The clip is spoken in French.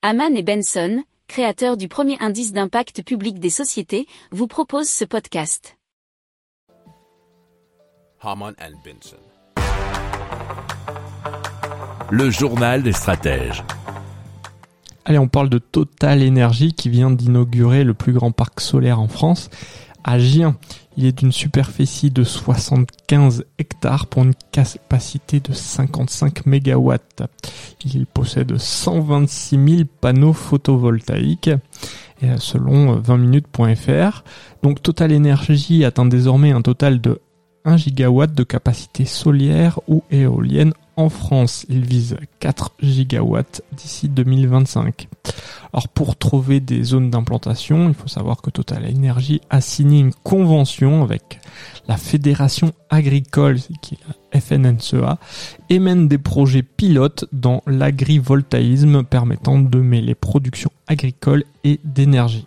Haman et Benson, créateurs du premier indice d'impact public des sociétés, vous proposent ce podcast. Haman and Benson. Le journal des stratèges. Allez, on parle de Total Energy qui vient d'inaugurer le plus grand parc solaire en France à. Il est d'une superficie de 75 hectares pour une capacité de 55 mégawatts. Il possède 126 000 panneaux photovoltaïques selon 20minutes.fr. Donc Total Energy atteint désormais un total de 1 gigawatt de capacité solaire ou éolienne en France. Il vise 4 gigawatts d'ici 2025. Alors pour trouver des zones d'implantation, il faut savoir que Total Energy a signé une convention avec la Fédération agricole, qui est la FNNCA, et mène des projets pilotes dans l'agrivoltaïsme permettant de mêler production agricole et d'énergie.